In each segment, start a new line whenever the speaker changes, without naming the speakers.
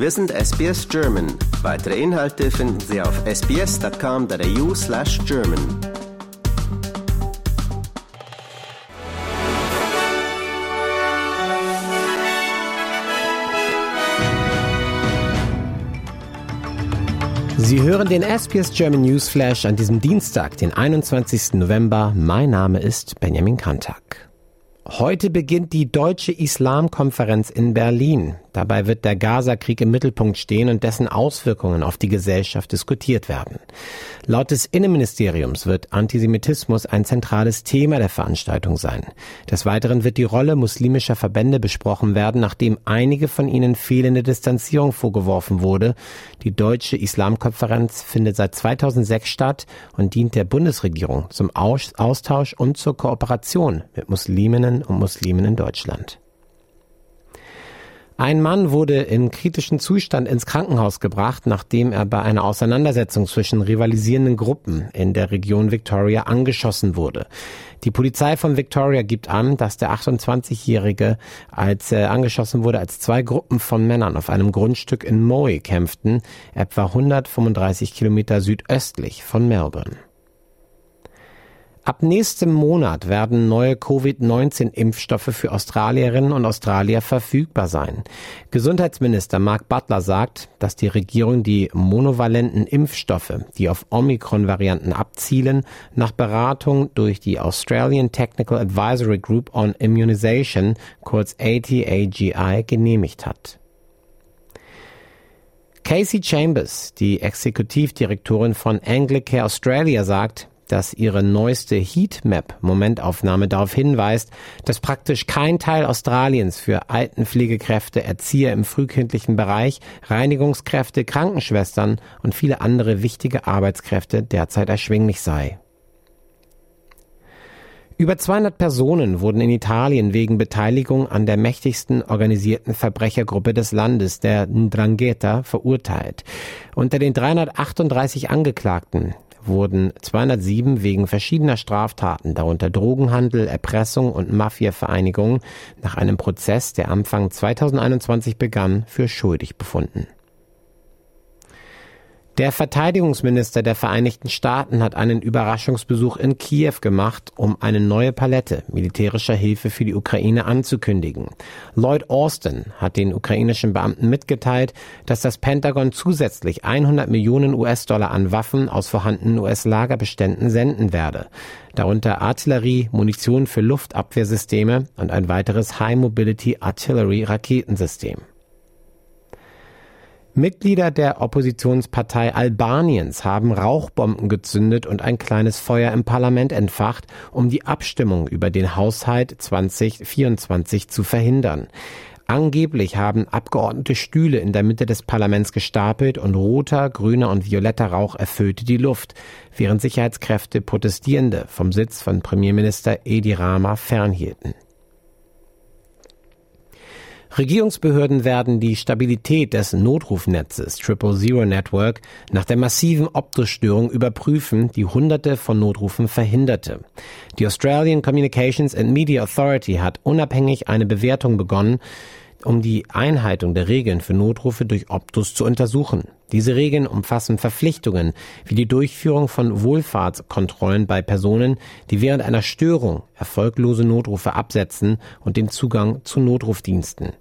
Wir sind SBS German. Weitere Inhalte finden Sie auf sbs.com.au slash German.
Sie hören den SBS German News Flash an diesem Dienstag, den 21. November. Mein Name ist Benjamin Kantak. Heute beginnt die Deutsche Islamkonferenz in Berlin. Dabei wird der Gaza-Krieg im Mittelpunkt stehen und dessen Auswirkungen auf die Gesellschaft diskutiert werden. Laut des Innenministeriums wird Antisemitismus ein zentrales Thema der Veranstaltung sein. Des Weiteren wird die Rolle muslimischer Verbände besprochen werden, nachdem einige von ihnen fehlende Distanzierung vorgeworfen wurde. Die Deutsche Islamkonferenz findet seit 2006 statt und dient der Bundesregierung zum Austausch und zur Kooperation mit Musliminnen und Muslimen in Deutschland. Ein Mann wurde in kritischen Zustand ins Krankenhaus gebracht, nachdem er bei einer Auseinandersetzung zwischen rivalisierenden Gruppen in der Region Victoria angeschossen wurde. Die Polizei von Victoria gibt an, dass der 28-Jährige, als er angeschossen wurde, als zwei Gruppen von Männern auf einem Grundstück in Moe kämpften, etwa 135 Kilometer südöstlich von Melbourne. Ab nächstem Monat werden neue Covid-19-Impfstoffe für Australierinnen und Australier verfügbar sein. Gesundheitsminister Mark Butler sagt, dass die Regierung die monovalenten Impfstoffe, die auf Omikron-Varianten abzielen, nach Beratung durch die Australian Technical Advisory Group on Immunization, kurz ATAGI, genehmigt hat. Casey Chambers, die Exekutivdirektorin von Anglicare Australia, sagt, dass ihre neueste Heatmap-Momentaufnahme darauf hinweist, dass praktisch kein Teil Australiens für Altenpflegekräfte, Erzieher im frühkindlichen Bereich, Reinigungskräfte, Krankenschwestern und viele andere wichtige Arbeitskräfte derzeit erschwinglich sei. Über 200 Personen wurden in Italien wegen Beteiligung an der mächtigsten organisierten Verbrechergruppe des Landes, der Ndrangheta, verurteilt. Unter den 338 Angeklagten wurden 207 wegen verschiedener Straftaten, darunter Drogenhandel, Erpressung und Mafia-Vereinigung, nach einem Prozess, der Anfang 2021 begann, für schuldig befunden. Der Verteidigungsminister der Vereinigten Staaten hat einen Überraschungsbesuch in Kiew gemacht, um eine neue Palette militärischer Hilfe für die Ukraine anzukündigen. Lloyd Austin hat den ukrainischen Beamten mitgeteilt, dass das Pentagon zusätzlich 100 Millionen US-Dollar an Waffen aus vorhandenen US-Lagerbeständen senden werde. Darunter Artillerie, Munition für Luftabwehrsysteme und ein weiteres High Mobility Artillery Raketensystem. Mitglieder der Oppositionspartei Albaniens haben Rauchbomben gezündet und ein kleines Feuer im Parlament entfacht, um die Abstimmung über den Haushalt 2024 zu verhindern. Angeblich haben Abgeordnete Stühle in der Mitte des Parlaments gestapelt und roter, grüner und violetter Rauch erfüllte die Luft, während Sicherheitskräfte Protestierende vom Sitz von Premierminister Edi Rama fernhielten. Regierungsbehörden werden die Stabilität des Notrufnetzes Triple Zero Network nach der massiven Optusstörung überprüfen, die Hunderte von Notrufen verhinderte. Die Australian Communications and Media Authority hat unabhängig eine Bewertung begonnen, um die Einhaltung der Regeln für Notrufe durch Optus zu untersuchen. Diese Regeln umfassen Verpflichtungen wie die Durchführung von Wohlfahrtskontrollen bei Personen, die während einer Störung erfolglose Notrufe absetzen und den Zugang zu Notrufdiensten.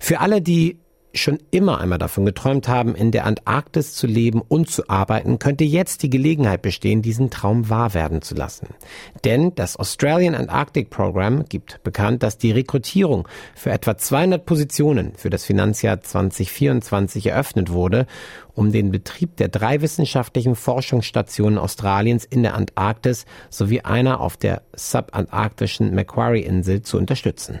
Für alle, die schon immer einmal davon geträumt haben, in der Antarktis zu leben und zu arbeiten, könnte jetzt die Gelegenheit bestehen, diesen Traum wahr werden zu lassen. Denn das Australian Antarctic Program gibt bekannt, dass die Rekrutierung für etwa 200 Positionen für das Finanzjahr 2024 eröffnet wurde, um den Betrieb der drei wissenschaftlichen Forschungsstationen Australiens in der Antarktis sowie einer auf der subantarktischen Macquarie-Insel zu unterstützen.